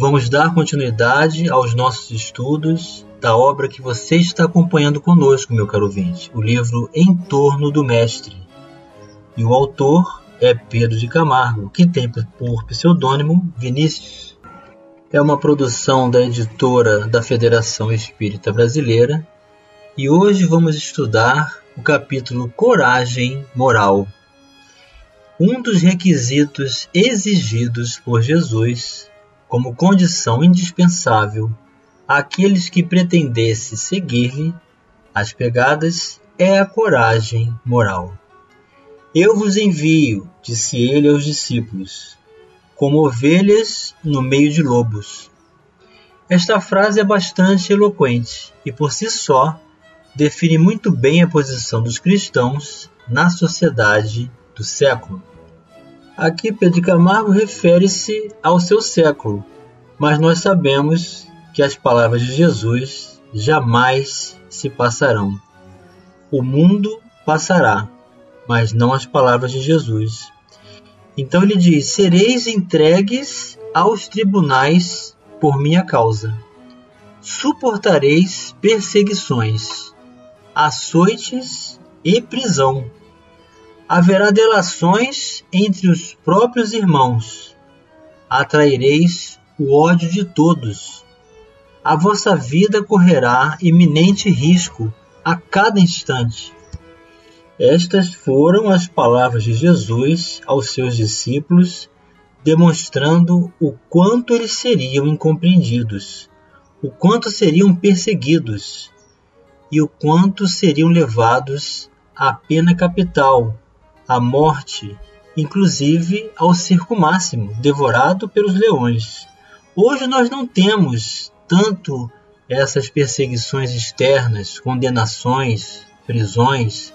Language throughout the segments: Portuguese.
Vamos dar continuidade aos nossos estudos da obra que você está acompanhando conosco, meu caro ouvinte, o livro Em Torno do Mestre. E o autor é Pedro de Camargo, que tem por pseudônimo Vinícius. É uma produção da editora da Federação Espírita Brasileira e hoje vamos estudar o capítulo Coragem Moral. Um dos requisitos exigidos por Jesus como condição indispensável àqueles que pretendessem seguir-lhe as pegadas é a coragem moral. Eu vos envio, disse ele aos discípulos, como ovelhas no meio de lobos. Esta frase é bastante eloquente e, por si só, define muito bem a posição dos cristãos na sociedade do século. Aqui Pedro Camargo refere-se ao seu século, mas nós sabemos que as palavras de Jesus jamais se passarão. O mundo passará, mas não as palavras de Jesus. Então ele diz: Sereis entregues aos tribunais por minha causa. Suportareis perseguições, açoites e prisão haverá delações entre os próprios irmãos. Atraireis o ódio de todos. A vossa vida correrá iminente risco a cada instante. Estas foram as palavras de Jesus aos seus discípulos, demonstrando o quanto eles seriam incompreendidos, o quanto seriam perseguidos e o quanto seriam levados à pena capital, à morte, inclusive ao circo máximo, devorado pelos leões. Hoje nós não temos tanto essas perseguições externas, condenações, prisões,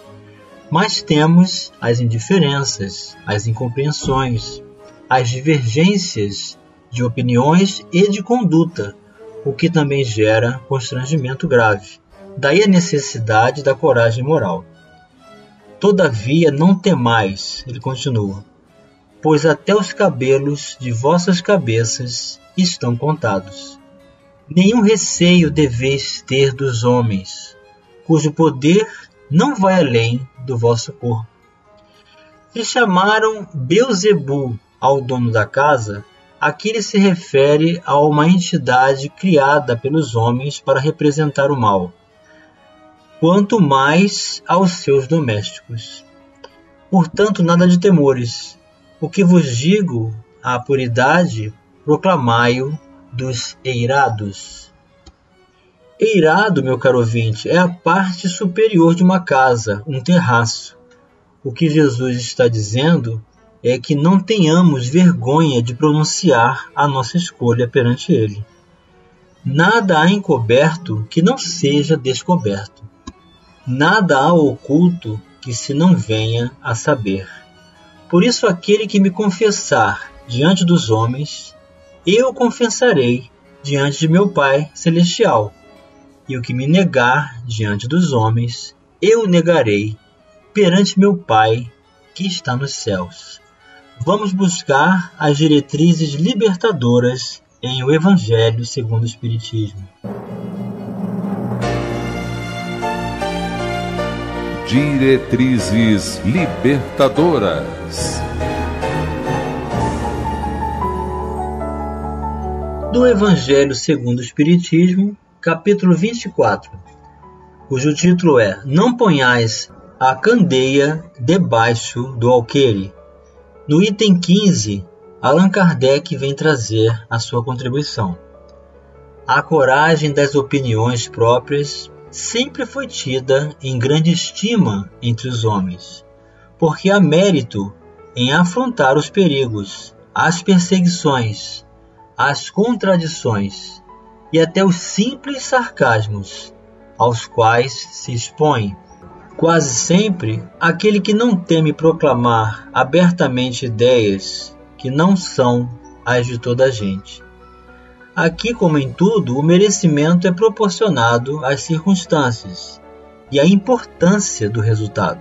mas temos as indiferenças, as incompreensões, as divergências de opiniões e de conduta, o que também gera constrangimento grave. Daí a necessidade da coragem moral. Todavia não temais, ele continua, pois até os cabelos de vossas cabeças estão contados. Nenhum receio deveis ter dos homens, cujo poder não vai além do vosso corpo. Se chamaram Beuzebu ao dono da casa, aqui ele se refere a uma entidade criada pelos homens para representar o mal quanto mais aos seus domésticos. Portanto, nada de temores. O que vos digo, a puridade, proclamai-o dos eirados. Eirado, meu caro ouvinte, é a parte superior de uma casa, um terraço. O que Jesus está dizendo é que não tenhamos vergonha de pronunciar a nossa escolha perante Ele. Nada há encoberto que não seja descoberto. Nada há oculto que se não venha a saber. Por isso, aquele que me confessar diante dos homens, eu confessarei diante de meu Pai Celestial. E o que me negar diante dos homens, eu negarei perante meu Pai que está nos céus. Vamos buscar as diretrizes libertadoras em o Evangelho segundo o Espiritismo. Diretrizes Libertadoras. Do Evangelho segundo o Espiritismo, capítulo 24, cujo título é Não ponhais a candeia debaixo do alqueire. No item 15, Allan Kardec vem trazer a sua contribuição. A coragem das opiniões próprias sempre foi tida em grande estima entre os homens, porque há mérito em afrontar os perigos, as perseguições, as contradições e até os simples sarcasmos aos quais se expõe. Quase sempre, aquele que não teme proclamar abertamente ideias que não são as de toda a gente. Aqui, como em tudo, o merecimento é proporcionado às circunstâncias e à importância do resultado.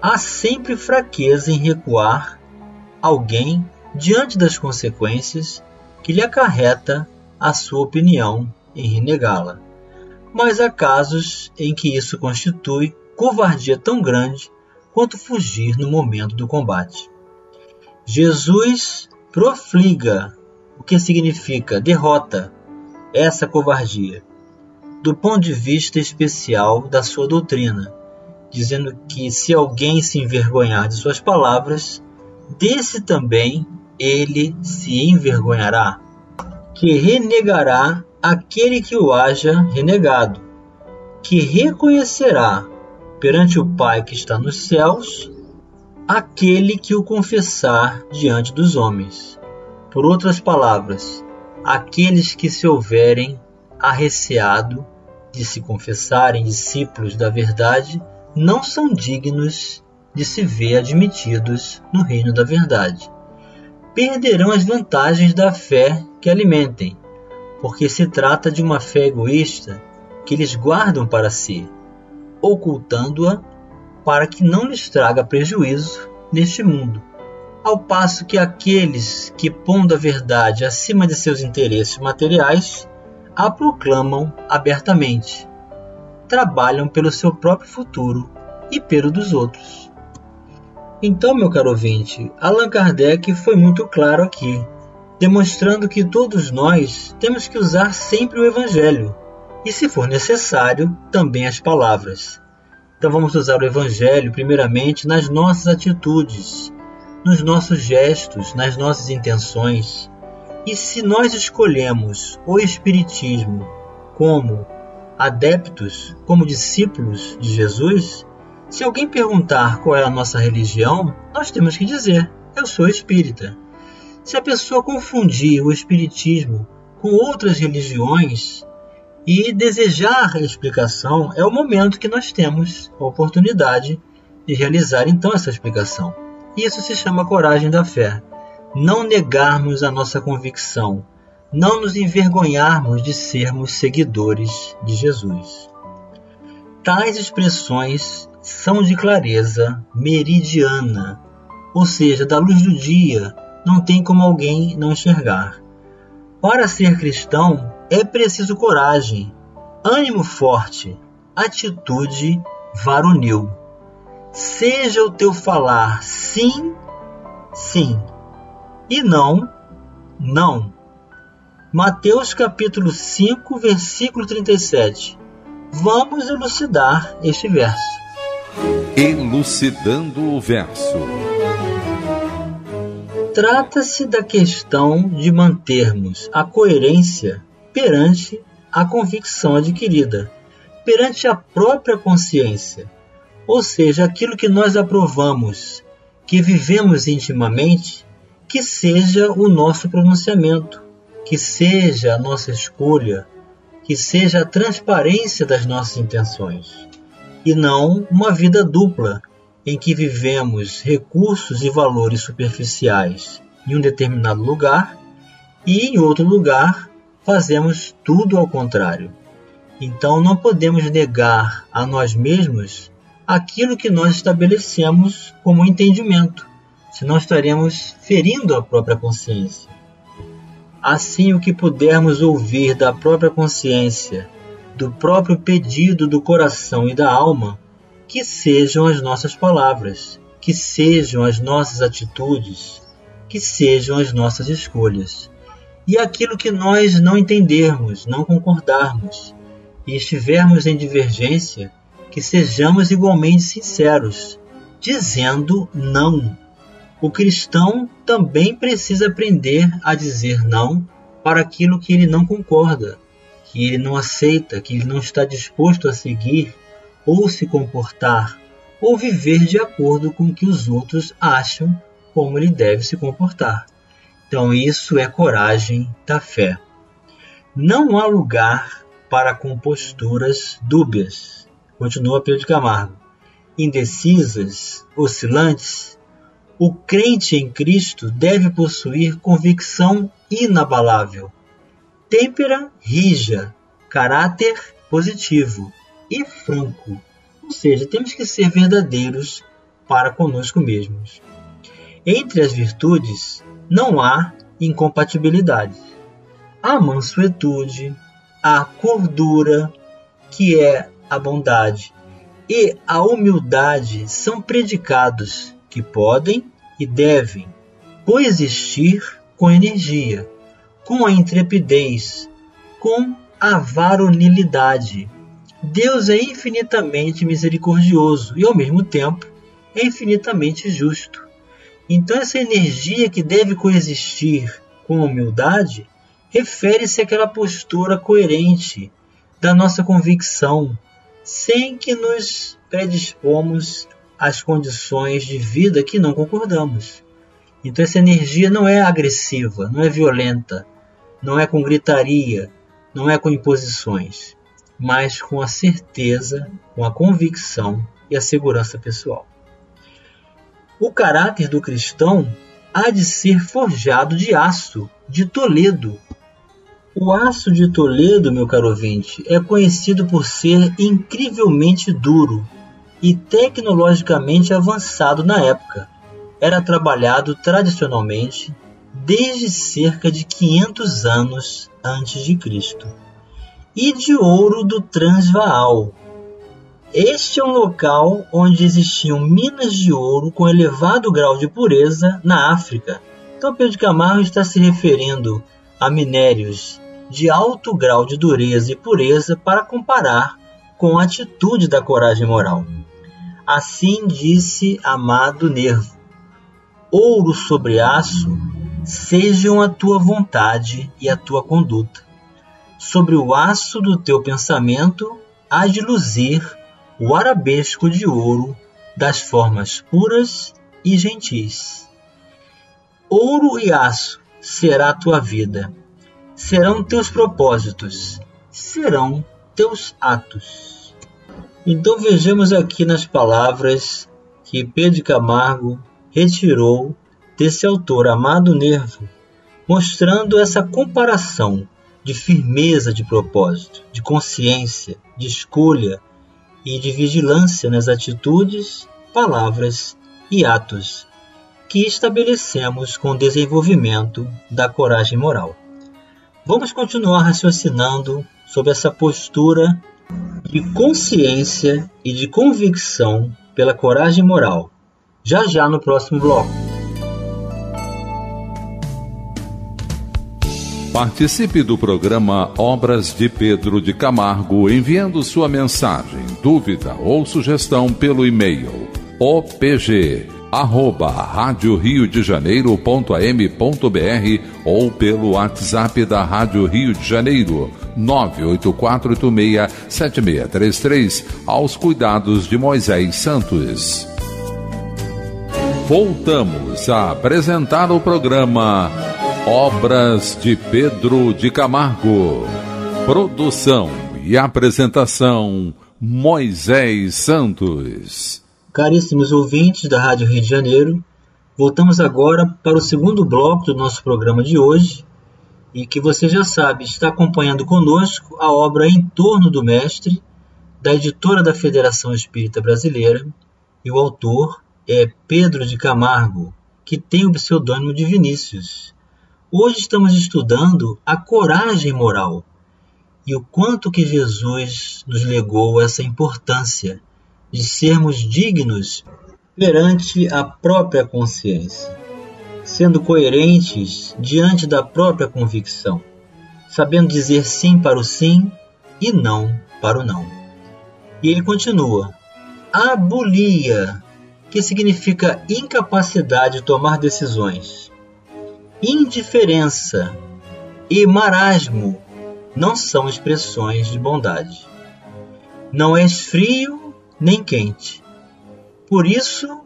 Há sempre fraqueza em recuar alguém diante das consequências que lhe acarreta a sua opinião em renegá-la. Mas há casos em que isso constitui covardia tão grande quanto fugir no momento do combate. Jesus profliga o que significa derrota essa covardia, do ponto de vista especial da sua doutrina, dizendo que se alguém se envergonhar de suas palavras, desse também ele se envergonhará, que renegará aquele que o haja renegado, que reconhecerá perante o Pai que está nos céus aquele que o confessar diante dos homens. Por outras palavras, aqueles que se houverem arreceado de se confessarem discípulos da verdade não são dignos de se ver admitidos no reino da verdade. Perderão as vantagens da fé que alimentem, porque se trata de uma fé egoísta que eles guardam para si, ocultando-a para que não lhes traga prejuízo neste mundo ao passo que aqueles que, pondo a verdade acima de seus interesses materiais, a proclamam abertamente, trabalham pelo seu próprio futuro e pelo dos outros. Então, meu caro ouvinte, Allan Kardec foi muito claro aqui, demonstrando que todos nós temos que usar sempre o Evangelho e, se for necessário, também as palavras. Então, vamos usar o Evangelho primeiramente nas nossas atitudes, nos nossos gestos, nas nossas intenções. E se nós escolhemos o Espiritismo como adeptos, como discípulos de Jesus, se alguém perguntar qual é a nossa religião, nós temos que dizer: eu sou espírita. Se a pessoa confundir o Espiritismo com outras religiões e desejar a explicação, é o momento que nós temos a oportunidade de realizar então essa explicação. Isso se chama coragem da fé. Não negarmos a nossa convicção, não nos envergonharmos de sermos seguidores de Jesus. Tais expressões são de clareza meridiana, ou seja, da luz do dia, não tem como alguém não enxergar. Para ser cristão é preciso coragem, ânimo forte, atitude varonil. Seja o teu falar sim, sim, e não, não. Mateus capítulo 5, versículo 37. Vamos elucidar este verso. Elucidando o verso. Trata-se da questão de mantermos a coerência perante a convicção adquirida, perante a própria consciência ou seja, aquilo que nós aprovamos, que vivemos intimamente, que seja o nosso pronunciamento, que seja a nossa escolha, que seja a transparência das nossas intenções, e não uma vida dupla em que vivemos recursos e valores superficiais em um determinado lugar e em outro lugar fazemos tudo ao contrário. Então não podemos negar a nós mesmos aquilo que nós estabelecemos como entendimento, senão estaremos ferindo a própria consciência. Assim, o que pudermos ouvir da própria consciência, do próprio pedido do coração e da alma, que sejam as nossas palavras, que sejam as nossas atitudes, que sejam as nossas escolhas. E aquilo que nós não entendermos, não concordarmos, e estivermos em divergência, que sejamos igualmente sinceros, dizendo não. O cristão também precisa aprender a dizer não para aquilo que ele não concorda, que ele não aceita, que ele não está disposto a seguir ou se comportar ou viver de acordo com o que os outros acham como ele deve se comportar. Então, isso é coragem da fé. não há lugar para composturas dúbias. Continua Pedro Camargo. Indecisas, oscilantes, o crente em Cristo deve possuir convicção inabalável, têmpera rija, caráter positivo e franco. Ou seja, temos que ser verdadeiros para conosco mesmos. Entre as virtudes não há incompatibilidade. A mansuetude, a cordura, que é a bondade, e a humildade são predicados que podem e devem coexistir com energia, com a intrepidez, com a varonilidade. Deus é infinitamente misericordioso e, ao mesmo tempo, é infinitamente justo. Então, essa energia que deve coexistir com a humildade refere-se àquela postura coerente da nossa convicção, sem que nos predispomos às condições de vida que não concordamos. Então essa energia não é agressiva, não é violenta, não é com gritaria, não é com imposições, mas com a certeza, com a convicção e a segurança pessoal. O caráter do cristão há de ser forjado de aço, de Toledo, o aço de Toledo, meu caro ouvinte, é conhecido por ser incrivelmente duro e tecnologicamente avançado na época. Era trabalhado tradicionalmente desde cerca de 500 anos antes de Cristo. E de ouro do Transvaal. Este é um local onde existiam minas de ouro com elevado grau de pureza na África. Então Pedro Camargo está se referindo a minérios de alto grau de dureza e pureza para comparar com a atitude da coragem moral. Assim disse amado Nervo: Ouro sobre aço, sejam a tua vontade e a tua conduta. Sobre o aço do teu pensamento há de luzir o arabesco de ouro das formas puras e gentis. Ouro e aço será a tua vida serão teus propósitos, serão teus atos. Então vejamos aqui nas palavras que Pedro Camargo retirou desse autor amado Nervo, mostrando essa comparação de firmeza de propósito, de consciência, de escolha e de vigilância nas atitudes, palavras e atos que estabelecemos com o desenvolvimento da coragem moral. Vamos continuar raciocinando sobre essa postura de consciência e de convicção pela coragem moral, já já no próximo bloco. Participe do programa Obras de Pedro de Camargo enviando sua mensagem, dúvida ou sugestão pelo e-mail opg arroba rádio Rio de Janeiro.am.br ou pelo WhatsApp da Rádio Rio de Janeiro 984867633 aos cuidados de Moisés Santos. Voltamos a apresentar o programa Obras de Pedro de Camargo. Produção e apresentação Moisés Santos. Caríssimos ouvintes da Rádio Rio de Janeiro, voltamos agora para o segundo bloco do nosso programa de hoje. E que você já sabe está acompanhando conosco a obra Em Torno do Mestre, da editora da Federação Espírita Brasileira, e o autor é Pedro de Camargo, que tem o pseudônimo de Vinícius. Hoje estamos estudando a coragem moral e o quanto que Jesus nos legou essa importância de sermos dignos perante a própria consciência, sendo coerentes diante da própria convicção, sabendo dizer sim para o sim e não para o não. E ele continua: abulia, que significa incapacidade de tomar decisões, indiferença e marasmo não são expressões de bondade. Não és frio nem quente. Por isso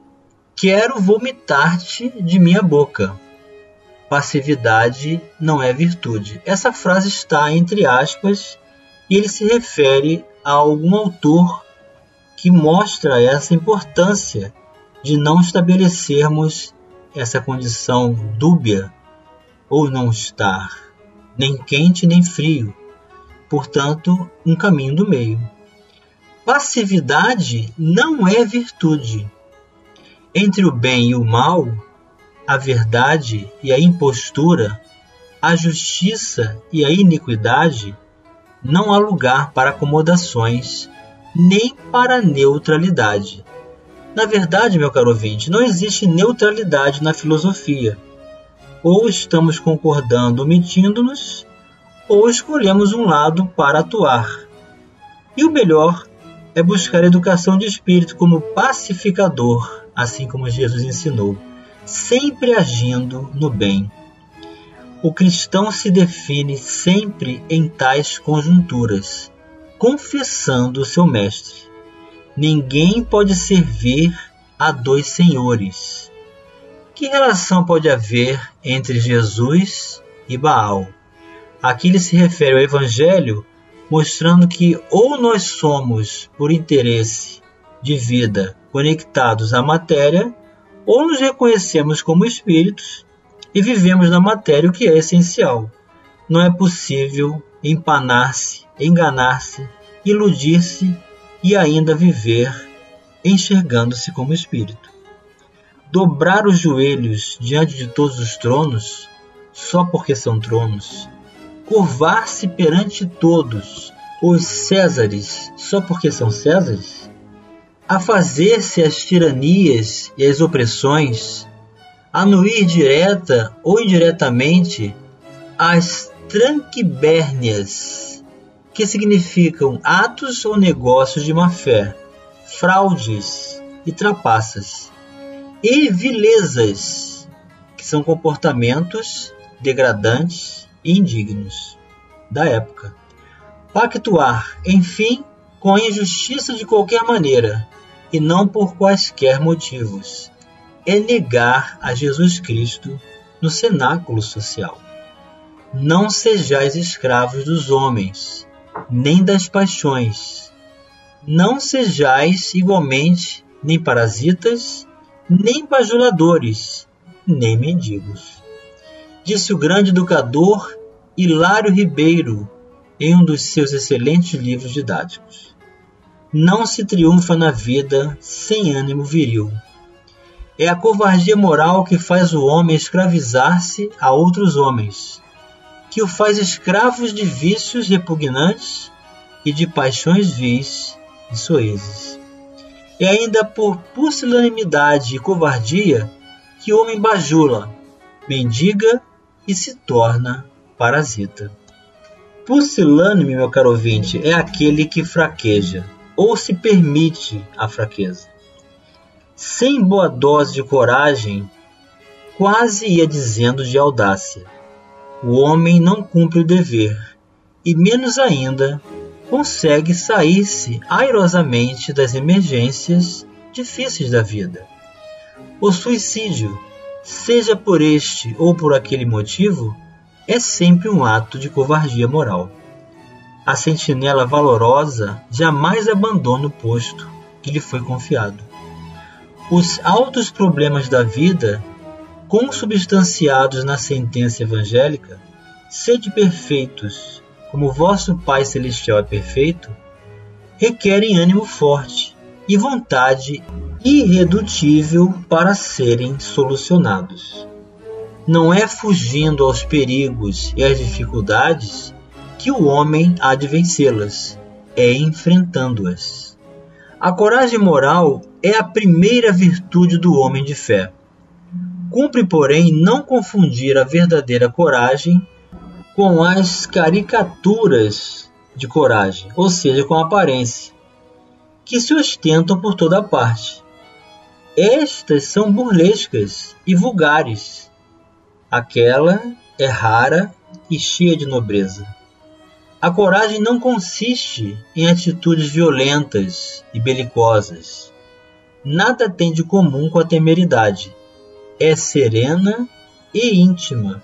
quero vomitar-te de minha boca. passividade não é virtude. Essa frase está entre aspas e ele se refere a algum autor que mostra essa importância de não estabelecermos essa condição dúbia ou não estar nem quente nem frio, portanto, um caminho do meio. Passividade não é virtude. Entre o bem e o mal, a verdade e a impostura, a justiça e a iniquidade, não há lugar para acomodações, nem para neutralidade. Na verdade, meu caro ouvinte, não existe neutralidade na filosofia. Ou estamos concordando omitindo-nos, ou escolhemos um lado para atuar. E o melhor é buscar educação de espírito como pacificador, assim como Jesus ensinou, sempre agindo no bem. O cristão se define sempre em tais conjunturas, confessando o seu mestre. Ninguém pode servir a dois senhores. Que relação pode haver entre Jesus e Baal? Aqui ele se refere ao Evangelho, mostrando que ou nós somos, por interesse de vida, conectados à matéria, ou nos reconhecemos como espíritos e vivemos na matéria o que é essencial. Não é possível empanar-se, enganar-se, iludir-se e ainda viver enxergando-se como espírito. Dobrar os joelhos diante de todos os tronos, só porque são tronos, curvar-se perante todos os Césares, só porque são Césares, a fazer-se as tiranias e as opressões, anuir direta ou indiretamente? As tranquibérnias, que significam atos ou negócios de má-fé, fraudes e trapaças, e vilezas, que são comportamentos degradantes e indignos da época. Pactuar, enfim, com a injustiça de qualquer maneira, e não por quaisquer motivos é negar a Jesus Cristo no cenáculo social. Não sejais escravos dos homens, nem das paixões. Não sejais igualmente nem parasitas, nem bajuladores, nem mendigos. Disse o grande educador Hilário Ribeiro em um dos seus excelentes livros didáticos. Não se triunfa na vida sem ânimo viril é a covardia moral que faz o homem escravizar-se a outros homens, que o faz escravos de vícios repugnantes e de paixões vis e soezes. É ainda por pusilanimidade e covardia que o homem bajula, mendiga e se torna parasita. Pusilânime, meu caro ouvinte, é aquele que fraqueja ou se permite a fraqueza. Sem boa dose de coragem, quase ia dizendo de audácia. O homem não cumpre o dever, e menos ainda consegue sair-se airosamente das emergências difíceis da vida. O suicídio, seja por este ou por aquele motivo, é sempre um ato de covardia moral. A sentinela valorosa jamais abandona o posto que lhe foi confiado. Os altos problemas da vida, consubstanciados na sentença evangélica, sede perfeitos, como vosso Pai Celestial é perfeito, requerem ânimo forte e vontade irredutível para serem solucionados. Não é fugindo aos perigos e às dificuldades que o homem há de vencê-las, é enfrentando-as. A coragem moral é a primeira virtude do homem de fé. Cumpre, porém, não confundir a verdadeira coragem com as caricaturas de coragem, ou seja, com a aparência, que se ostentam por toda parte. Estas são burlescas e vulgares. Aquela é rara e cheia de nobreza. A coragem não consiste em atitudes violentas e belicosas. Nada tem de comum com a temeridade. É serena e íntima.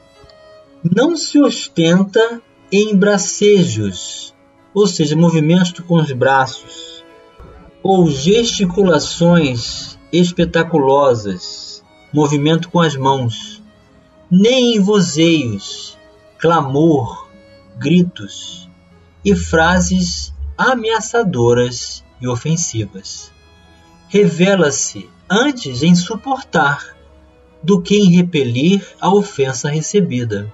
Não se ostenta em bracejos, ou seja, movimentos com os braços, ou gesticulações espetaculosas, movimento com as mãos, nem em vozeios, clamor, gritos e frases ameaçadoras e ofensivas. Revela-se antes em suportar do que em repelir a ofensa recebida.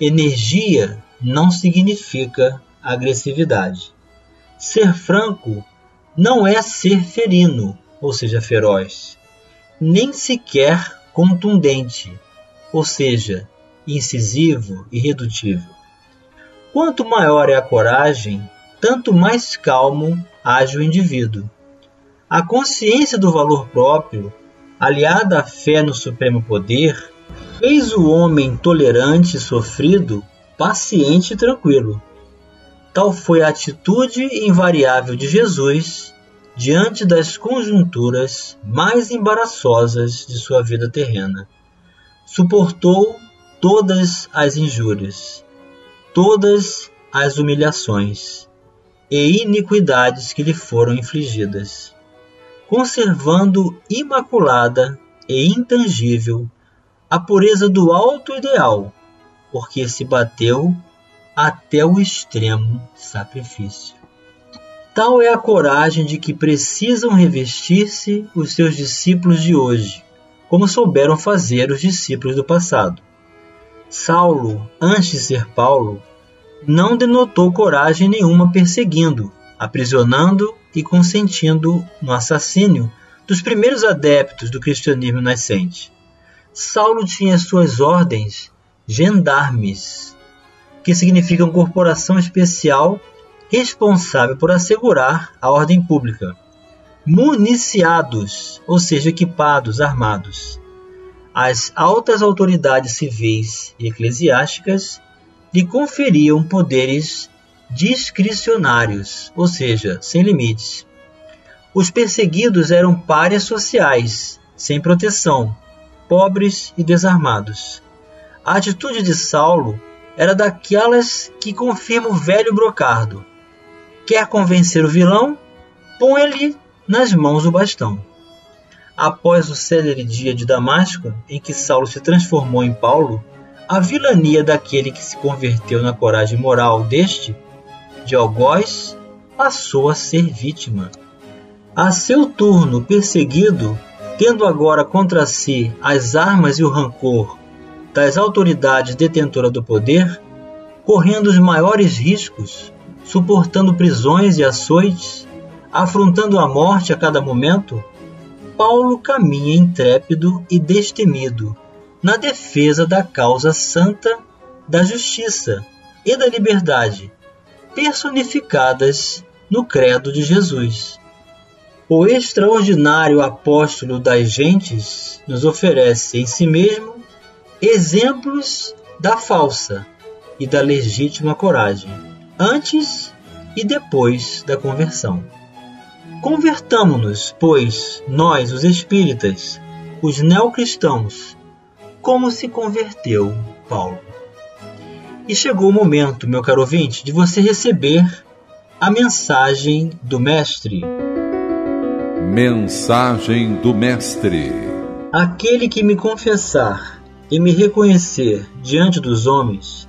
Energia não significa agressividade. Ser franco não é ser ferino, ou seja, feroz, nem sequer contundente, ou seja, incisivo e redutível. Quanto maior é a coragem, tanto mais calmo age o indivíduo. A consciência do valor próprio, aliada à fé no supremo poder, fez o homem tolerante e sofrido paciente e tranquilo. Tal foi a atitude invariável de Jesus diante das conjunturas mais embaraçosas de sua vida terrena. Suportou todas as injúrias, todas as humilhações e iniquidades que lhe foram infligidas, conservando imaculada e intangível a pureza do alto ideal, porque se bateu até o extremo sacrifício. Tal é a coragem de que precisam revestir-se os seus discípulos de hoje, como souberam fazer os discípulos do passado. Saulo, antes de ser Paulo, não denotou coragem nenhuma perseguindo, aprisionando e consentindo no assassínio dos primeiros adeptos do cristianismo nascente. Saulo tinha suas ordens gendarmes, que significam corporação especial responsável por assegurar a ordem pública. Municiados, ou seja, equipados, armados. As altas autoridades civis e eclesiásticas lhe conferiam poderes discricionários, ou seja, sem limites. Os perseguidos eram párias sociais, sem proteção, pobres e desarmados. A atitude de Saulo era daquelas que confirma o velho brocardo. Quer convencer o vilão? Põe-lhe nas mãos o bastão. Após o célere dia de Damasco, em que Saulo se transformou em Paulo, a vilania daquele que se converteu na coragem moral deste, de algoz, passou a ser vítima. A seu turno, perseguido, tendo agora contra si as armas e o rancor das autoridades detentoras do poder, correndo os maiores riscos, suportando prisões e açoites, afrontando a morte a cada momento, Paulo caminha intrépido e destemido na defesa da causa santa da justiça e da liberdade, personificadas no credo de Jesus. O extraordinário apóstolo das gentes nos oferece em si mesmo exemplos da falsa e da legítima coragem, antes e depois da conversão. Convertamo-nos, pois, nós, os espíritas, os neocristãos, como se converteu Paulo. E chegou o momento, meu caro ouvinte, de você receber a mensagem do Mestre. Mensagem do Mestre: Aquele que me confessar e me reconhecer diante dos homens,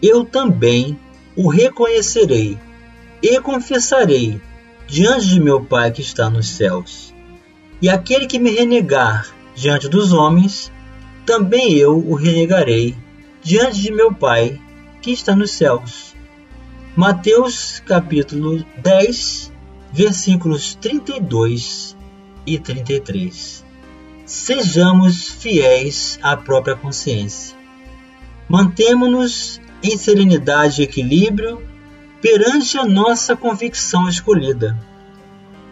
eu também o reconhecerei e confessarei diante de meu Pai que está nos céus. E aquele que me renegar diante dos homens, também eu o renegarei diante de meu Pai que está nos céus. Mateus capítulo 10, versículos 32 e 33 sejamos fiéis à própria consciência. Mantemo-nos em serenidade e equilíbrio perante a nossa convicção escolhida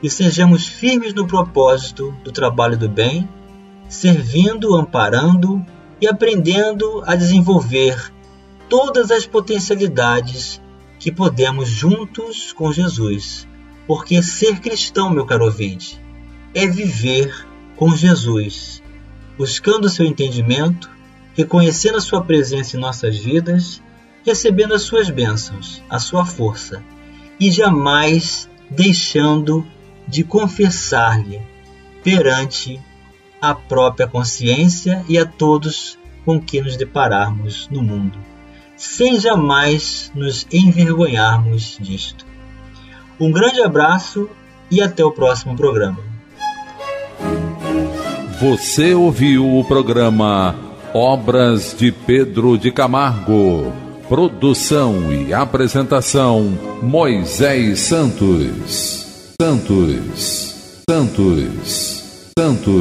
e sejamos firmes no propósito do trabalho do bem, servindo, amparando e aprendendo a desenvolver todas as potencialidades que podemos juntos com Jesus. Porque ser cristão, meu caro ouvinte, é viver com Jesus, buscando seu entendimento reconhecendo a Sua presença em nossas vidas, recebendo as Suas bênçãos, a Sua força, e jamais deixando de confessar-lhe perante a própria consciência e a todos com que nos depararmos no mundo, sem jamais nos envergonharmos disto. Um grande abraço e até o próximo programa. Você ouviu o programa Obras de Pedro de Camargo. Produção e apresentação Moisés Santos. Santos. Santos. Santos.